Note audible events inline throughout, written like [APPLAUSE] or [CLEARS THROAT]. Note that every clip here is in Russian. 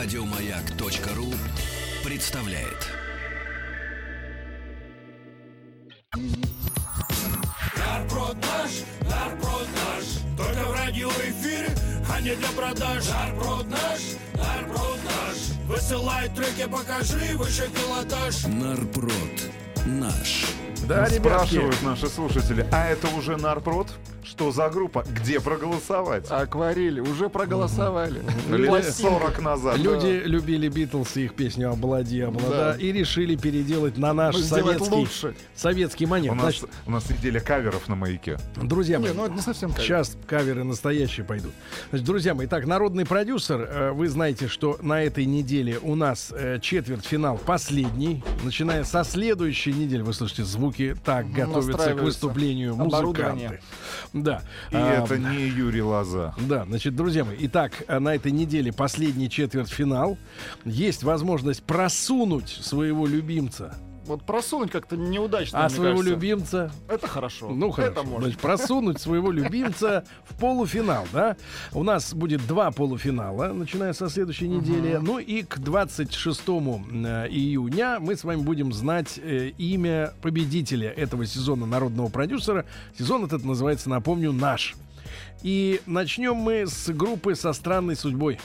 Радиомаяк.ру представляет. Нарпрод наш, только в радиоэфире, а не для продаж. Нарпрод наш, нарпрод наш, высылай треки, покажи выше пилотаж. Нарпрод наш. Да, ребятки. Спрашивают наши слушатели, а это уже Нарпрод? Что за группа? Где проголосовать? Акварель уже проголосовали. Лет 40 назад. Люди любили Битлз и их песню «Облади, облада» Да. и решили переделать на наш Ну, советский, лучше. советский манер. У нас, Значит, у нас неделя каверов на маяке. друзья мои, Не, ну это не совсем кавер. Сейчас каверы настоящие пойдут. Значит, друзья мои, так, народный продюсер, э, вы знаете, что на этой неделе у нас э, четвертьфинал последний. Начиная со следующей недели, вы слышите, звуки так готовятся к выступлению музыканты. Да. И А, это не Юрий Лоза. [LAUGHS] Да, значит, друзья мои, итак, на этой неделе последний четвертьфинал. Есть возможность просунуть своего любимца. Вот просунуть как-то неудачно, А своего кажется. любимца Это хорошо. Ну хорошо. Это можно. Значит, просунуть своего любимца в полуфинал, да? У нас будет два полуфинала, начиная со следующей недели. Ну и к 26 э, июня мы с вами будем знать э, имя победителя этого сезона народного продюсера. Сезон этот называется, напомню, наш. И начнем мы с группы со странной судьбой.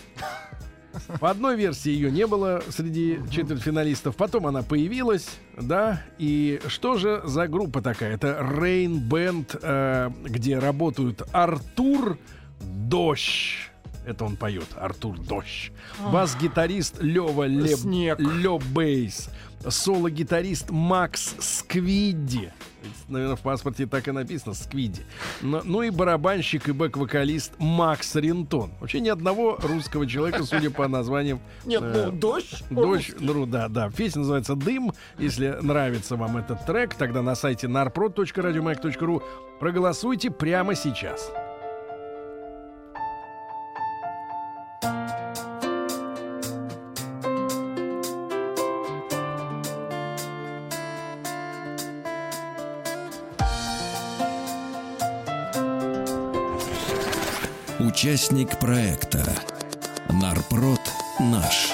По одной версии ее не было среди четвертьфиналистов, потом она появилась, да. И что же за группа такая? Это Rain Band, э, где работают Артур Дождь. Это он поет, Артур Дождь. Бас-гитарист Лева Леб... Снег. Лё Бейс. Соло-гитарист Макс Сквидди. Наверное, в паспорте так и написано Сквидди. Но- ну и барабанщик и бэк-вокалист Макс Рентон. Вообще ни одного русского человека, судя по названиям. Нет, э, ну дождь. Дождь, русский. ну да, да. Песня называется «Дым». Если нравится вам этот трек, тогда на сайте narprod.radiomac.ru проголосуйте прямо сейчас. Участник проекта Нарпрод наш.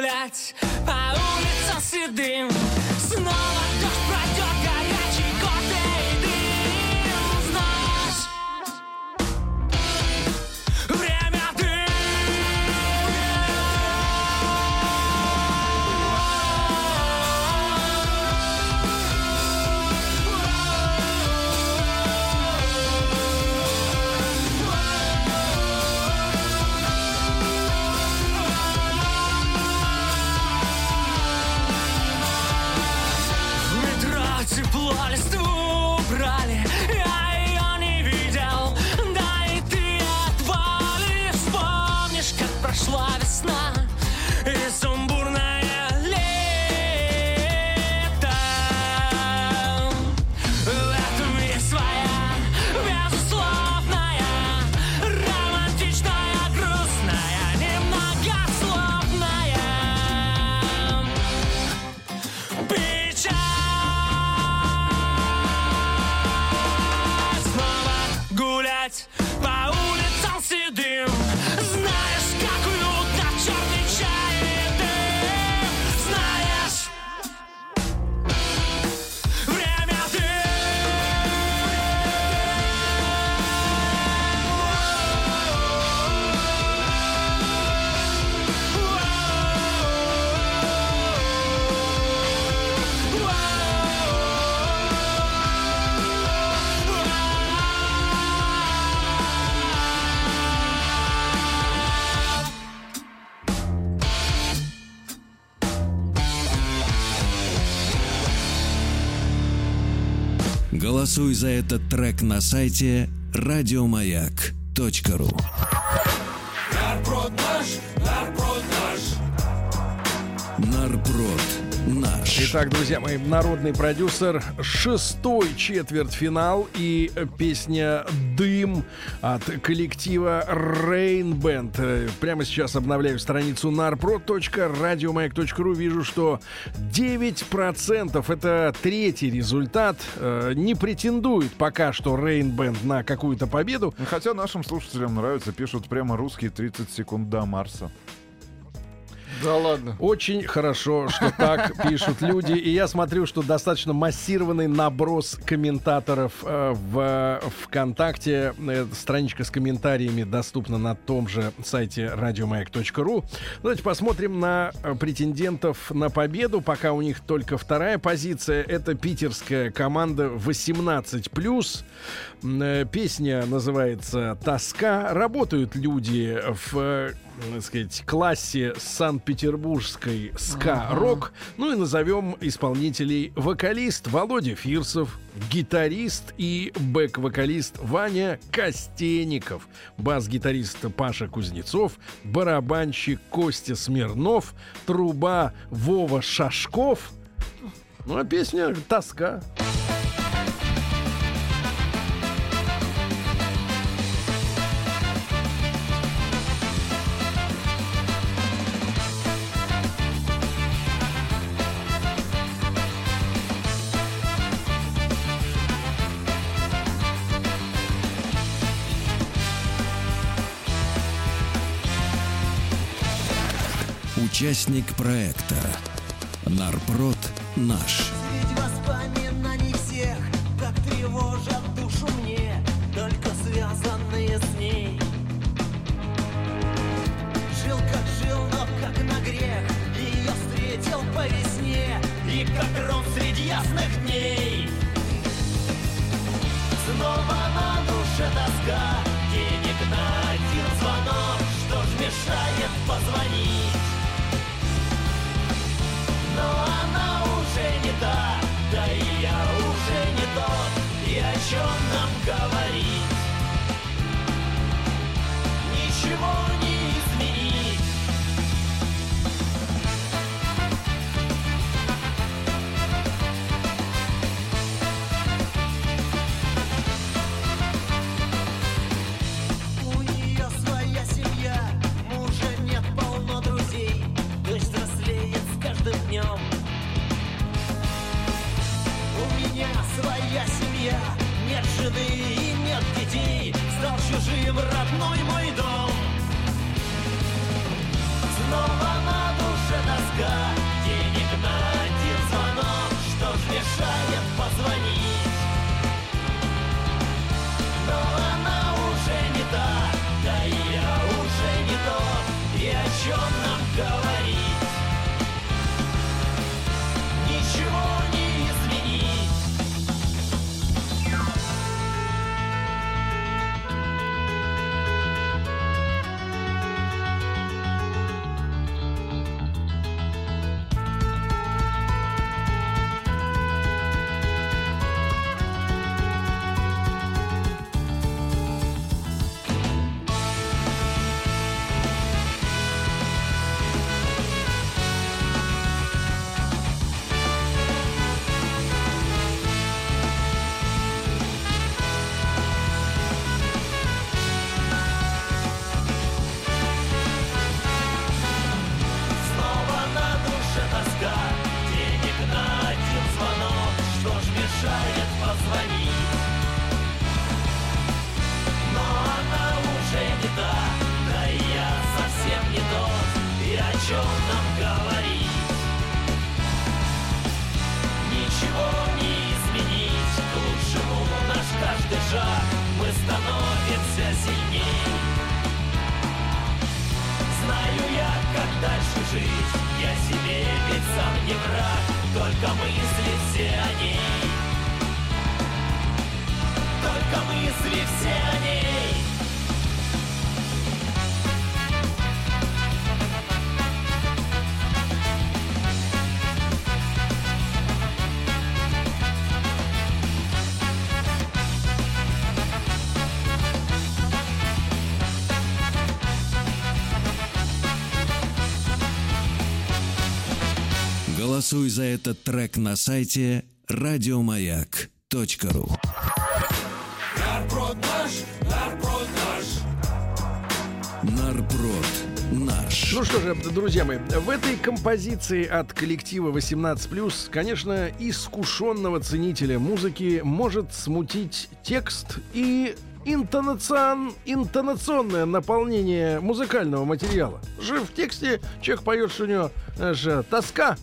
Гулять по улицам седым Снова Голосуй за этот трек на сайте Радиомаяк.ру Итак, друзья мои, народный продюсер, шестой четвертьфинал и песня «Дым» от коллектива Rain Band. Прямо сейчас обновляю страницу narprod.radiomayak.ru. Вижу, что 9% это третий результат. Э, Не претендует пока что Rain Band на какую-то победу. Хотя нашим слушателям нравится, пишут прямо русские 30 секунд до Марса. Да ладно. Очень хорошо, что так [LAUGHS] пишут люди. И я смотрю, что достаточно массированный наброс комментаторов э, в ВКонтакте. Э, страничка с комментариями доступна на том же сайте радиомаяк.ру. Давайте посмотрим на э, претендентов на победу. Пока у них только вторая позиция. Это питерская команда 18+. Э, Песня называется «Тоска». Работают люди в э, так сказать, классе Санкт-Петербургской ска-рок. Ну и назовем исполнителей вокалист Володя Фирсов, гитарист и бэк-вокалист Ваня Костейников, бас-гитарист Паша Кузнецов, барабанщик Костя Смирнов, труба Вова Шашков. Ну а песня «Тоска». Участник проекта Нарпрод наш. Воспоминаний всех, как тревожат душу мне, только связанные с ней. Жил как жил, но как на грех, ее встретил по весне, и как гром среди ясных дней. Снова на душе тоска, чем нам говорить? Жить Я себе ведь сам не враг Только мысли все о ней Только мысли все о ней Голосуй за этот трек на сайте радиомаяк.ру. Нарброд наш, нарброд наш. Нарброд наш. Ну что же, друзья мои, в этой композиции от коллектива 18+, конечно, искушенного ценителя музыки может смутить текст и интонацион, интонационное наполнение музыкального материала. Же в тексте человек поет, что у него знаешь, тоска,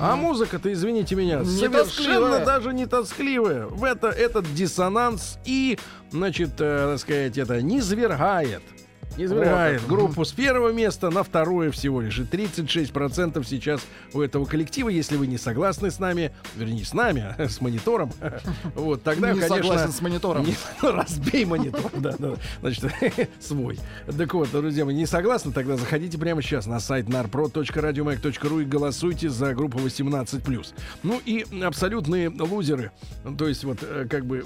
а музыка-то, извините меня, Не совершенно тоскливая. даже не тоскливая. В это этот диссонанс и, значит, э, так сказать, это Низвергает группу с первого места на второе всего лишь. И 36% сейчас у этого коллектива, если вы не согласны с нами, вернее, с нами, а с монитором, [LAUGHS] вот, тогда, Не конечно... согласен с монитором. не- [LAUGHS] разбей монитор, да, да, значит, [LAUGHS] свой. Так вот, друзья, вы не согласны, тогда заходите прямо сейчас на сайт narpro.radiomac.ru и голосуйте за группу 18+. Ну и абсолютные лузеры, ну, то есть вот э, как бы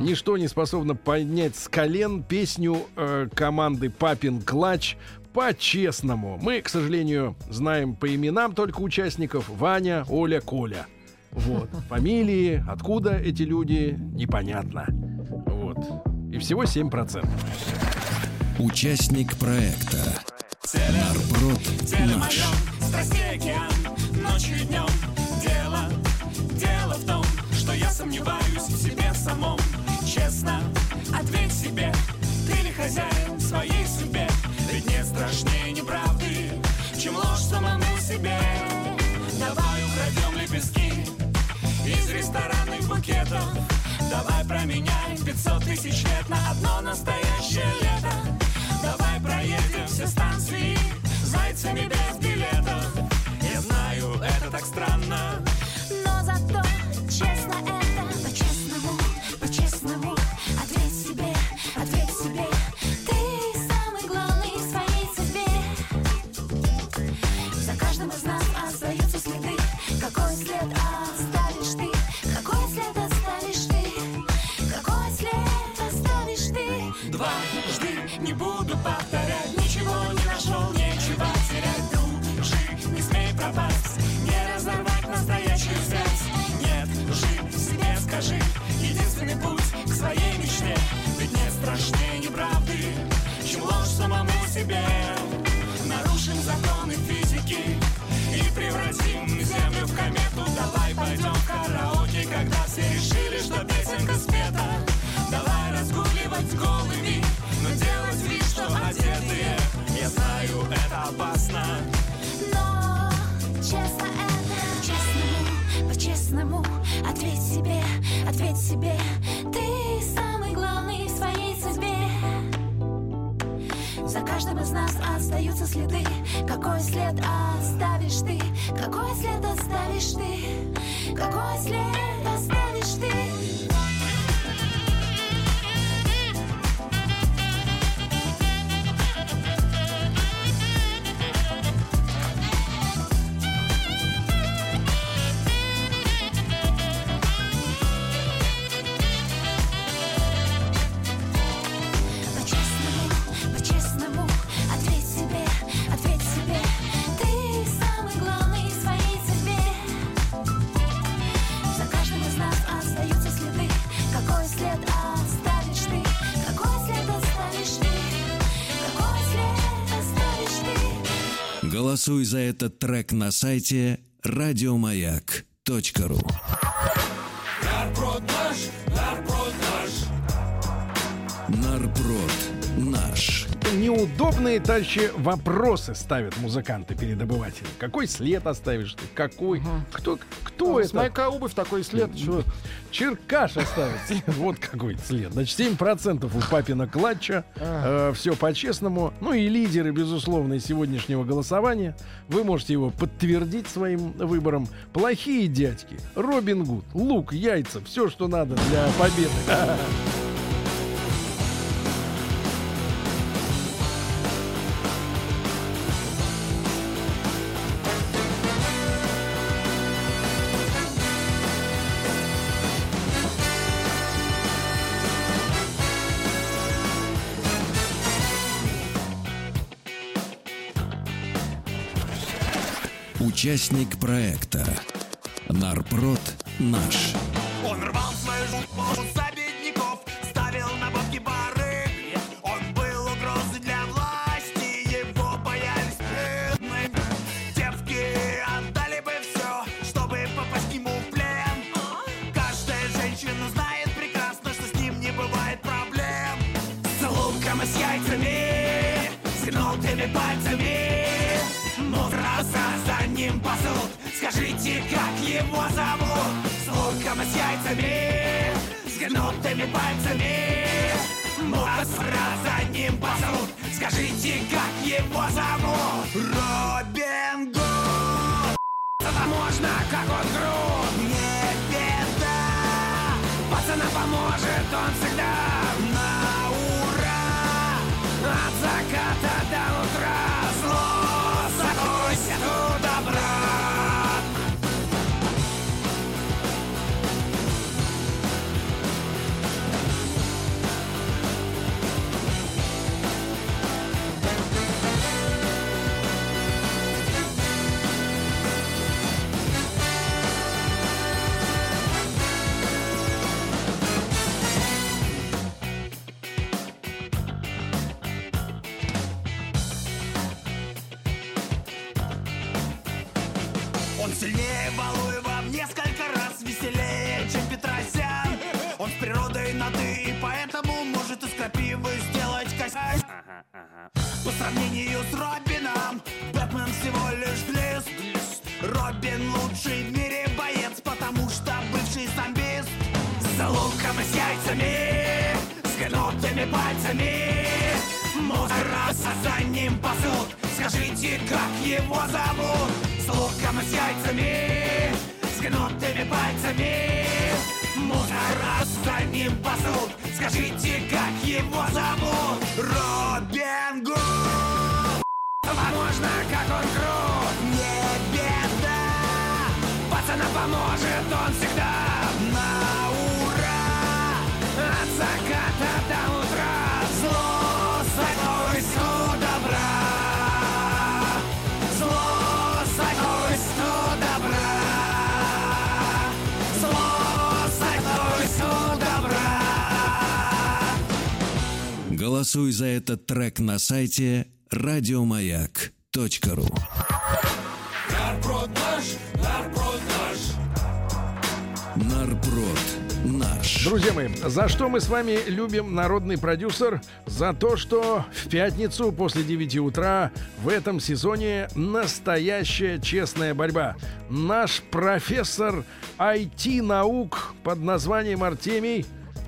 ничто не способно поднять с колен песню э, команды Папин Клач по-честному. Мы, к сожалению, знаем по именам только участников Ваня, Оля, Коля. Вот. Фамилии, откуда эти люди, непонятно. Вот. И всего 7%. Участник проекта. Нарброд наш. Ночью и днем дело Дело в том, что я сомневаюсь в себе самом Честно, ответь себе Ты ли хозяин своей судьбе. Ведь нет страшнее неправды Чем ложь самому себе. Давай украдем лепестки Из ресторанных букетов. Давай променяй 500 тысяч лет на одно настоящее лето. Давай проедем все станции зайцами без билетов. Я знаю, это так странно ответь себе Ты самый главный в своей судьбе За каждым из нас остаются следы Какой след оставишь ты? Какой след оставишь ты? Какой след оставишь ты? Голосуй за этот трек на сайте радиомаяк.ру. Неудобные дальше вопросы ставят музыканты перед обывателем. Какой след оставишь ты? Какой? Кто, кто С это? Майка обувь такой след. Чё? Черкаш оставит. [LAUGHS] Вот какой след. Значит, 7% у папина клатча. все по-честному. Ну и лидеры, безусловно, сегодняшнего голосования. Вы можете его подтвердить своим выбором. Плохие дядьки. Робин Гуд. Лук, яйца. Все, что надо для победы. [LAUGHS] Участник проекта Нарпрод наш. Он рвал свою жопу скажите, как его зовут? С луком и с яйцами, с гнутыми пальцами. Мудраса за ним пасут, скажите, как его зовут? Робин Гуд! Можно, как он груд, не беда. Пацана поможет он всегда природой на «ты», и поэтому может из крапивы сделать косяк. По сравнению с Робином, Бэтмен всего лишь глист. Робин лучший в мире боец, потому что бывший зомбист. За луком и с яйцами, с гнутыми пальцами. Мусораса за ним пасут, скажите, как его зовут? С луком и с яйцами, с гнутыми пальцами. Мусорас за ним пасут, скажите, как его зовут? Робин Гуд! Возможно, как он крут, не беда. Пацана поможет он всегда Голосуй за этот трек на сайте радиомаяк.ру. Нарпрод наш, нарпрод наш. Нарпрод наш. Друзья мои, за что мы с вами любим народный продюсер? За то, что в пятницу после 9 утра в этом сезоне настоящая честная борьба. Наш профессор IT-наук под названием Артемий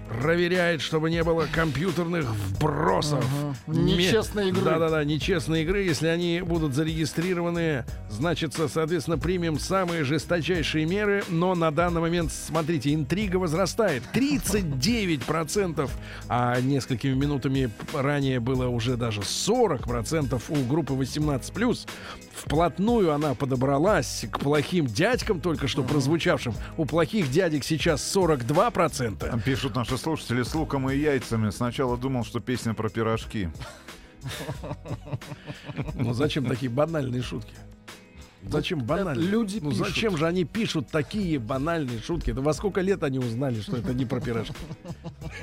проверяет, чтобы не было компьютерных вбросов. Ме- Нечестной игры. Да-да-да, нечестные игры. Если они будут зарегистрированы, значит, соответственно, примем самые жесточайшие меры. Но на данный момент, смотрите, интрига возрастает. 39%, а несколькими минутами ранее было уже даже 40% у группы 18+. Вплотную она подобралась к плохим дядькам, только что прозвучавшим. У плохих дядек сейчас 42%. Там Пишут наши слушатели с луком и яйцами. Сначала думал, что песня про пирожки. Ну зачем такие банальные шутки? Зачем банальные? люди ну пишут. зачем же они пишут такие банальные шутки? Да во сколько лет они узнали, что это не про пирожки?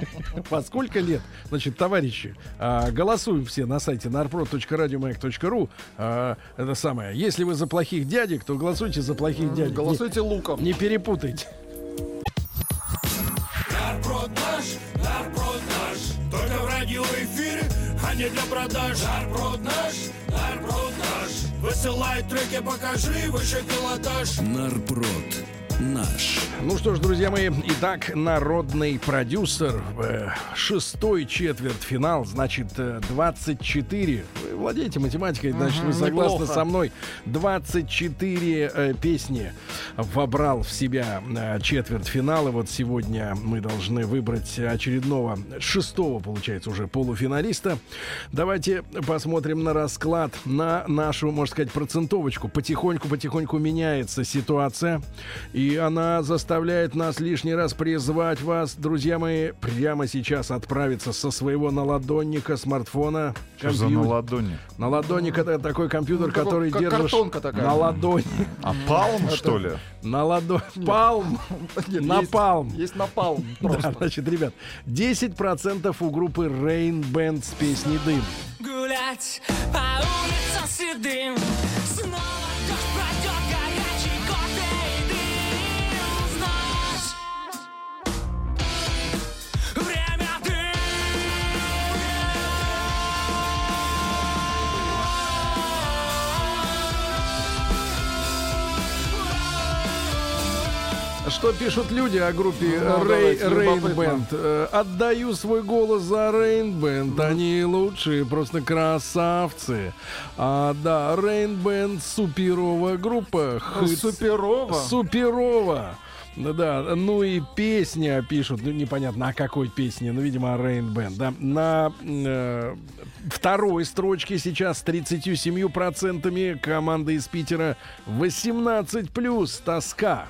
[LAUGHS] Во сколько лет? Значит, товарищи, а, голосуем все на сайте narprod.radiomayak.ru. А, Это самое. Если вы за плохих дядек, то голосуйте за плохих дядек. Голосуйте луком. Не, не перепутайте. Нарпрод наш, нарпрод наш. Только в радиоэфире, а не для продаж. Нарпрод наш, нарпрод наш. Высылай треки, покажи выше пилотаж. Нарпрод наш. Ну что ж, друзья мои, итак, народный продюсер, э, шестой четвертьфинал, значит, э, 24. Вы владеете математикой, значит, вы согласны неплохо. со мной. 24 э, песни вобрал в себя э, четвертьфинал. И вот сегодня мы должны выбрать очередного, шестого, получается, уже полуфиналиста. Давайте посмотрим на расклад, на нашу, можно сказать, процентовочку. Потихоньку-потихоньку меняется ситуация. И И она заставляет нас лишний раз призвать вас, друзья мои, прямо сейчас отправиться со своего наладонника смартфона. Что за компьютер. на ладони? Наладонник это такой компьютер, Ну, который как держишь картонка такая. на ладони. А палм, что ли? [LAUGHS] [LAUGHS] На ладонь. Палм. Напалм. Есть напалм. [LAUGHS] Да, значит, ребят, 10% у группы Rain Band с песней «Дым». Гулять по улицам седым Снова Что пишут люди о группе Ну, Рей, Rain любопытно. Band? Э, Отдаю свой голос за Band. Они лучшие, просто красавцы. А, да, Band суперовая группа. Хыц- Суперова. Суперова. Ну Да, ну и песня пишут, ну непонятно о какой песне, ну, видимо, о Rain Band, да. На э, второй строчке сейчас с 37% команда из Питера 18 плюс тоска.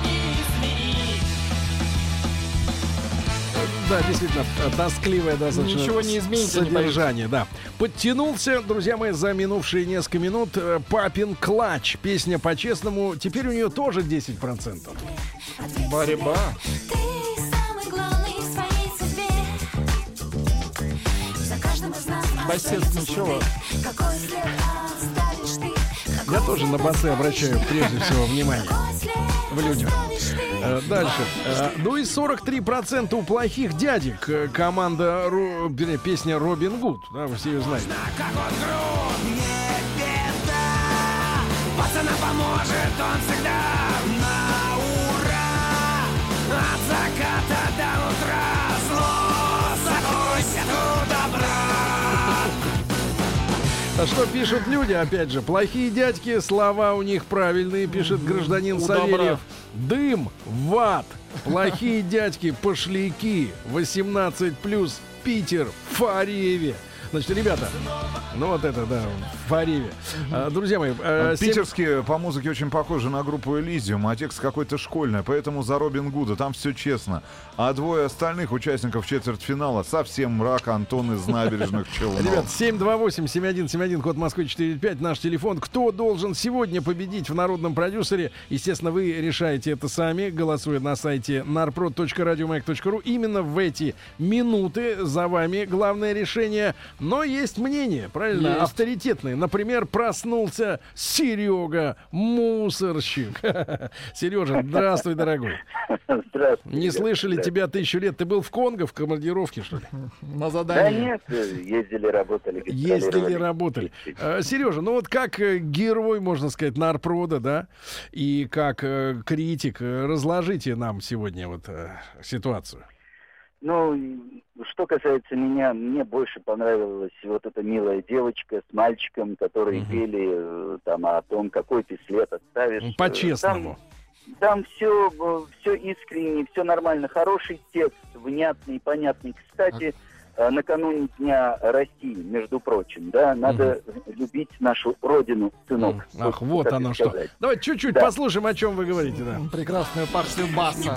Да, действительно, э, тоскливое достаточно Ничего не изменится, не содержание, да. Подтянулся, друзья мои, за минувшие несколько минут э, Папин Клач. Песня по-честному. Теперь у нее тоже 10%. Борьба. Ты самый главный в своей судьбе. За каждым из нас Басец ничего. Я тоже на басы обращаю прежде всего внимание. В людях. Э, Дальше. Э, Ну и 43% у плохих дядек. Э, Команда, вернее, песня Робин Гуд. Да, вы все ее знаете. Пацана поможет он всегда А что пишут люди, опять же, плохие дядьки, слова у них правильные, пишет гражданин У Савельев. добра. Дым в ад. Плохие дядьки, пошляки. 18 плюс Питер, Фареве. Значит, ребята, ну вот это, да, в Фареве. А, Друзья мои, э, семь- Питерские по музыке очень похожи на группу Элизиум, а текст какой-то школьный, поэтому за Робин Гуда там все честно. А двое остальных участников четвертьфинала совсем мрак Антон из набережных [LAUGHS] Челнов. Ребят, 728-7171, код Москвы 45, наш телефон. Кто должен сегодня победить в народном продюсере? Естественно, вы решаете это сами, голосуя на сайте narprod.radiomac.ru. Именно в эти минуты за вами главное решение. Но есть мнение, правильно? Есть. Авторитетные. Например, проснулся Серега, мусорщик. [LAUGHS] Сережа, здравствуй, дорогой. Здравствуйте. Не слышали тебя тысячу лет. Ты был в Конго в командировке, что ли? На Да задании. нет, ездили, работали. Ездили, работали. Э, Сережа, ну вот как э, герой, можно сказать, нарпрода, да, и как э, критик, э, разложите нам сегодня вот ситуацию. Ну, что касается меня, мне больше понравилась вот эта милая девочка с мальчиком, которые Мгм. пели э, там о том, какой ты след оставишь. Э, По-честному. Там, все, все искренне, все нормально. Хороший текст, внятный, понятный. Кстати, э, накануне Дня России, между прочим, да, надо любить нашу родину, сынок. Ах, вот оно что. Давайте чуть-чуть Да. послушаем, о чем вы говорите, да. Прекрасную партию баса.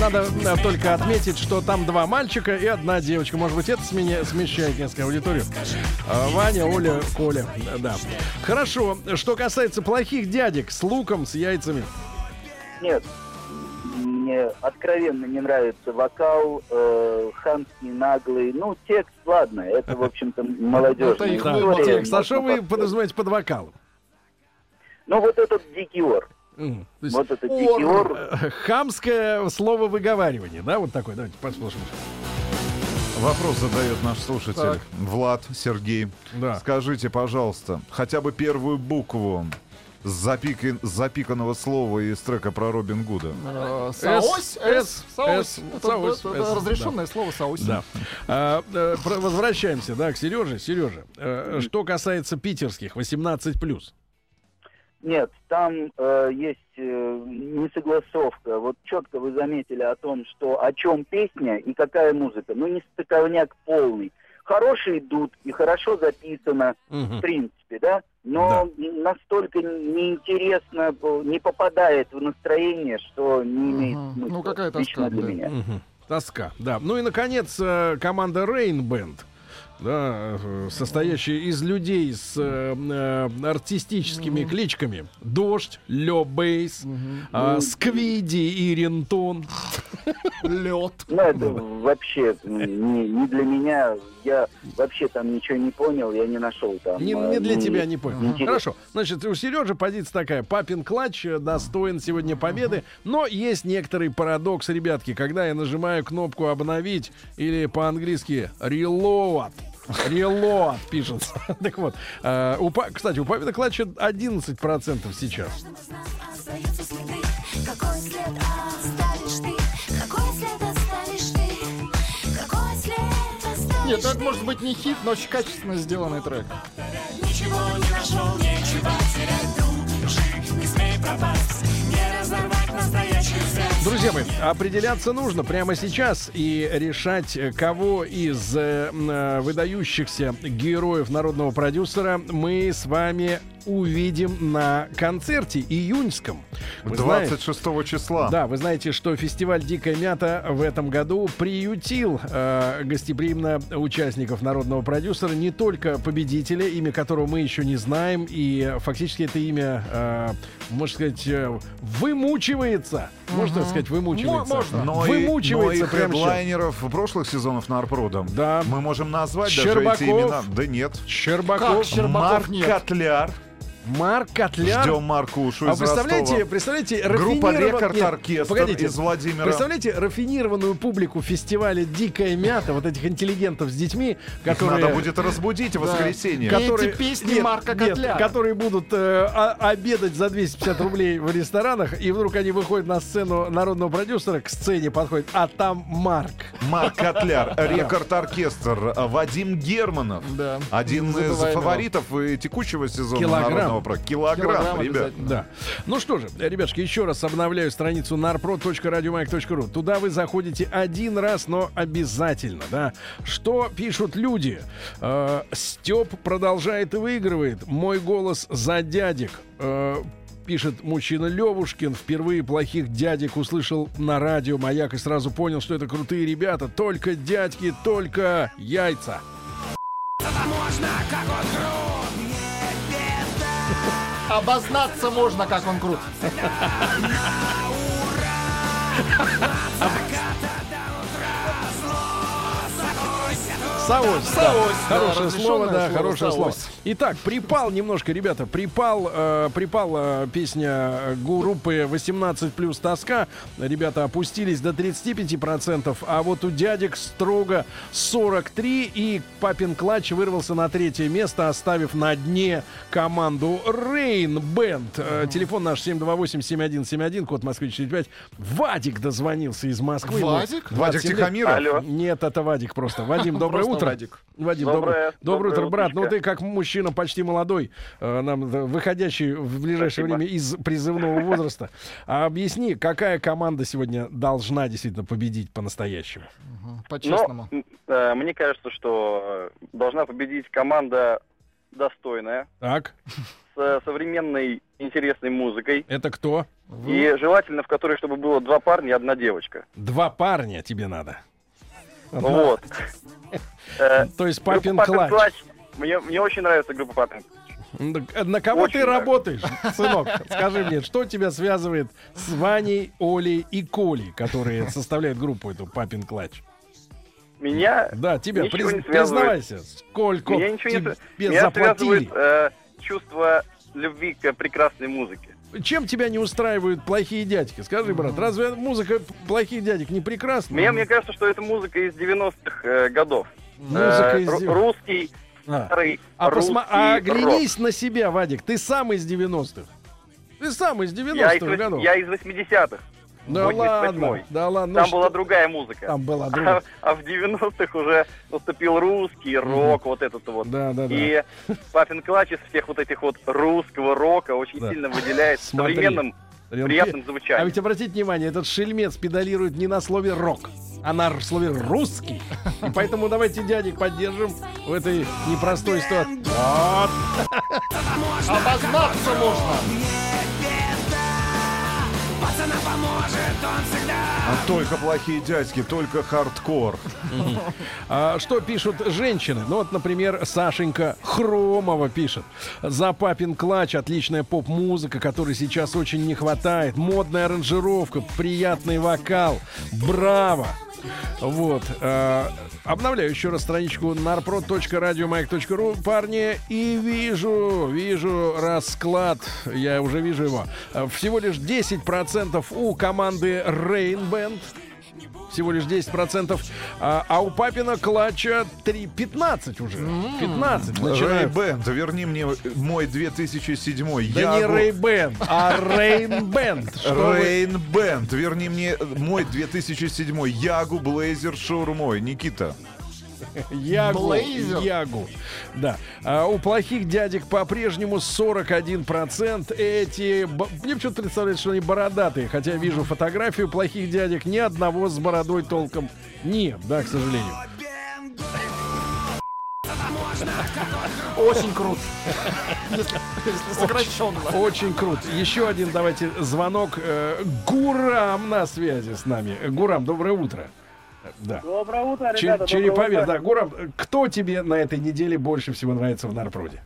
Надо э, только отметить, что там два мальчика и одна девочка. Может быть, это сменя- смещает несколько аудиторию. А, Ваня, Оля, Коля. Да. Хорошо. Что касается плохих дядек с луком, с яйцами. Нет, мне откровенно не нравится вокал, э, хамский, наглый. Ну, текст, ладно, это, в общем-то, [LAUGHS] Это их Да, выбор. история, текст. А что вы подразумеваете под вокалом? Ну, вот этот дикий ор. То есть Вот дикий ор. Э, Хамское слово выговаривание, да, вот такое. Давайте послушаем. Вопрос задает наш слушатель Так. Влад Сергей. Да. Скажите, пожалуйста, хотя бы первую букву запики- запиканного слова из трека про Робин Гуда? Э, С, Саось, С, Саось. Это- это разрешенное слово Саось. Да. А, э, возвращаемся, да, к Сереже. Сережа, э, что касается питерских, 18+. Нет, там э, есть э, несогласовка. Вот четко вы заметили о том, что о чем песня и какая музыка. Ну, не стыковняк полный. Хорошие идут и хорошо записано, Мгм. в принципе, да, но настолько неинтересно, не попадает в настроение, что не имеет Мгм. смысла. Ну, какая тоска, лично для да. меня. Мгм. Тоска, да. Ну и, наконец, э, команда Rain Band, да, э, состоящая из людей с э, э, артистическими кличками. Дождь, Лё Бейс, а, Сквиди и Рентон. [LAUGHS] Лед. Ну, это вообще не, не для меня. Я вообще там ничего не понял, я не нашел там. Не, э, не для ни- тебя, не понял. интересно. Хорошо. Значит, у Сережи позиция такая. Папин клатч э, достоин сегодня победы. Но есть некоторый парадокс, ребятки. Когда я нажимаю кнопку обновить или по-английски reload, Reload пишется. [LAUGHS] так вот. э, у кстати, у Папина клатча 11% сейчас. Остаются следы. Какой след оставишь ты? Какой след оставишь ты? Какой след оставишь Нет, ну это может быть не хит, но очень качественно сделанный трек. Ничего Друзья мои, определяться нужно прямо сейчас и решать, э, кого из э, э, выдающихся героев народного продюсера мы с вами увидим на концерте июньском. Вы знаете- 26 числа. Да, вы знаете, что фестиваль «Дикая мята» в этом году приютил э, гостеприимно участников народного продюсера, не только победителя, имя которого мы еще не знаем, и фактически это имя, э, можно сказать, э, вымучивается. Можно так сказать, вымучивается. Мо- можно. Но и, но и вымучивается хедлайнеров прошлых сезонов на Арпродом Да. мы можем назвать даже Щербаков. эти имена. Да нет. Щербаков, Как Щербаков Марк нет? Котляр. Марк Котляр. Ждем Маркушу А из представляете, Ростова. представляете, Группа рафиниров- Рекорд Нет, Оркестр погодите. из Владимира. Представляете, рафинированную публику фестиваля «Дикая мята», вот этих интеллигентов с детьми, Их которые... надо будет разбудить в воскресенье. Ко- которые, Эти песни Марка нет, Котляра. которые будут э, а- обедать за 250 рублей в ресторанах, и вдруг они выходят на сцену народного продюсера, к сцене подходит, а там Марк. Марк Котляр, [LAUGHS] Рекорд Оркестр, э, Вадим Германов. Да. Один из фаворитов и текущего сезона Килограмм. народного про килограмм, Килограмм ребят. Да. Ну что же, ребятушки, еще раз обновляю страницу narprod.radiomag.ru. Туда вы заходите один раз, но обязательно, да. Что пишут люди? Э, Степ продолжает и выигрывает. Мой голос за дядек. Э, Пишет мужчина Левушкин. Впервые плохих дядек услышал на радио «Маяк» и сразу понял, что это крутые ребята. Только дядьки, только яйца. Обознаться можно, как он крут. [LAUGHS] [LAUGHS] Савось. да. Савось, да, Хорошее слово, да, слово, хорошее слово. Итак, припал немножко, ребята, припал, э, припал э, песня группы 18 плюс тоска. Ребята опустились до 35%, а вот у дядек строго 43, и папин клатч вырвался на третье место, оставив на дне команду Rain Band. Э, Телефон наш 728-7171, код Москвы 45. Вадик дозвонился из Москвы. Вадик? 27 Вадик. Тихомиров. Алло. Нет, это Вадик просто. Вадим, [LAUGHS] доброе Просто утро. Вадик. Вадим, Доброе- доброе, доброе утро, брат. Ну ты как мужчина почти молодой, э, нам да, выходящий в ближайшее Спасибо. время из призывного возраста. А объясни, какая команда сегодня должна действительно победить по-настоящему? По-честному. Но, м, э, мне кажется, что э, должна победить команда достойная, Так, с э, современной интересной музыкой. это кто? И желательно, в которой, чтобы было два парня и одна девочка. Два парня тебе надо. Вот. [LAUGHS] Э, То есть папин «Папин клатч. клатч». Мне, очень нравится группа Папин. Так, На кого Очень ты так. работаешь, сынок? [LAUGHS] Скажи мне, что тебя связывает с Ваней, Олей и Колей, которые [LAUGHS] составляют группу эту Папин клатч? Меня, Да, тебя, Ничего приз- не признавайся, сколько меня ничего не тебе меня заплатили? связывает э, чувство любви к прекрасной музыке. Чем тебя не устраивают плохие дядьки? Скажи, брат, разве музыка плохих дядек не прекрасна? Мне, мне кажется, что это музыка из 90-х э, годов. Музыка Э, из дев- Русский, А. старый А, русский посма- а рок. оглянись на себя, Вадик. Ты сам из 90-х. Ты сам из Я 90-х из, вось- годов. я из 80-х. Да 88-й. ладно, да ладно. ну Там что- была другая музыка. Там была А, другая. а в 90-х уже наступил русский рок, вот этот вот. Да, да, да. И Папин Клач из всех вот этих вот русского рока очень Да. сильно выделяет Смотри. современным приятным звучанием. А ведь обратите внимание, этот шельмец педалирует не на слове рок, а на слове русский. И поэтому давайте дядек поддержим в этой непростой ситуации. Вот. Обознаться можно. Пацана поможет он всегда. А только плохие дядьки, только хардкор. [LAUGHS] А что пишут женщины? Ну вот, например, Сашенька Хромова пишет. За папин клатч отличная поп-музыка, которой сейчас очень не хватает. Модная аранжировка, приятный вокал. Браво! Вот. а, обновляю еще раз страничку narprod.radiomayak.ru, парни, и вижу, вижу расклад, я уже вижу его. А, Всего лишь 10% у команды Rain Band. Всего лишь 10%. А, а у папина клатча 3, 15 уже. 15 Рэй начинают. Бенд, верни мне мой 2007 Да не Ягу- Рэй Бенд, а Рейн Бенд. Что вы- Рейн Бенд, верни мне мой 2007 Ягу Блейзер шаурмой. Никита. [LAUGHS] Ягу. Ягу. Да. А у плохих дядек по-прежнему 41%. Эти... Мне почему-то представляется, что они бородатые. Хотя вижу фотографию плохих дядек. Ни одного с бородой толком нет, да, к сожалению. Очень круто. Сокращенно. Очень круто. Еще один, давайте, звонок. Э, Гурам на связи с нами. Гурам, доброе утро. Да. Доброе утро, ребята. доброе Череповец, да. Гурам, э, кто тебе на этой неделе больше всего нравится в Нарпроде?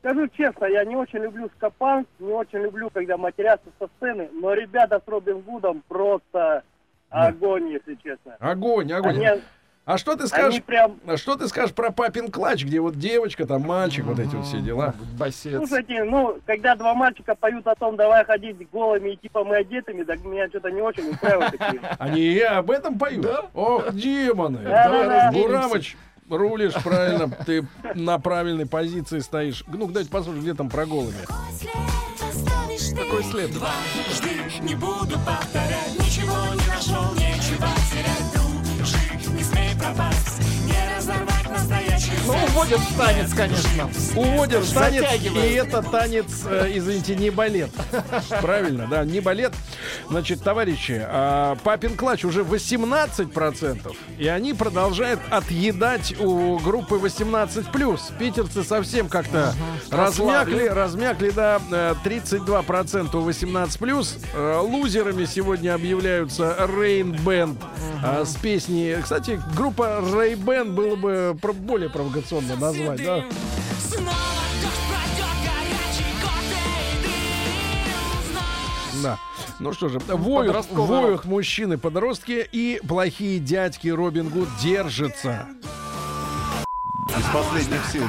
Скажу честно, я не очень люблю скопанг, не очень люблю, когда матерятся со сцены, но ребята с Робин Гудом просто огонь, если честно. Огонь, огонь. Они- а что ты скажешь? Они прям, А что ты скажешь про папин клатч, где вот девочка, там мальчик, вот эти вот все дела? Басец. слушайте, ну, когда два мальчика поют о том, давай ходить голыми и типа мы одетыми, так меня что-то не очень устраивает такие. Они и об этом поют? Ох, демоны! Да, да, да. Гурамыч, рулишь правильно, ты на правильной позиции стоишь. Ну, давайте послушаем, где там про голыми. Какой след? Дважды не буду повторять Ничего не нашел, терять Capaz. Ну, уводят в танец, конечно. Уводят в танец, и это танец, э, извините, не балет. Правильно, да, не балет. Значит, товарищи, а, папин клатч уже 18%, и они продолжают отъедать у группы 18+. Питерцы совсем как-то размякли, размякли, да, э, 32% у 18+. Э, Лузерами сегодня объявляются Rain Band а, с песней... Кстати, группа Ray Band было бы более провокационно назвать, да? Да. Ну что же, воют, воют мужчины-подростки и плохие дядьки Робин Гуд держатся. Из последних сил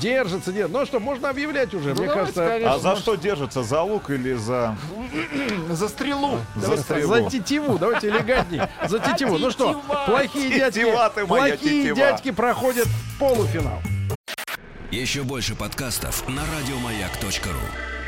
держится. Держатся. Ну что, можно объявлять уже, мне давайте, кажется. конечно. А за что держится? За лук или за, [CLEARS THROAT] За стрелу. за За стрелу? тетиву, давайте элегантней. За тетиву. Ну что, плохие дядьки, плохие тетива. дядьки проходят полуфинал. Еще больше подкастов на радиомаяк.ру.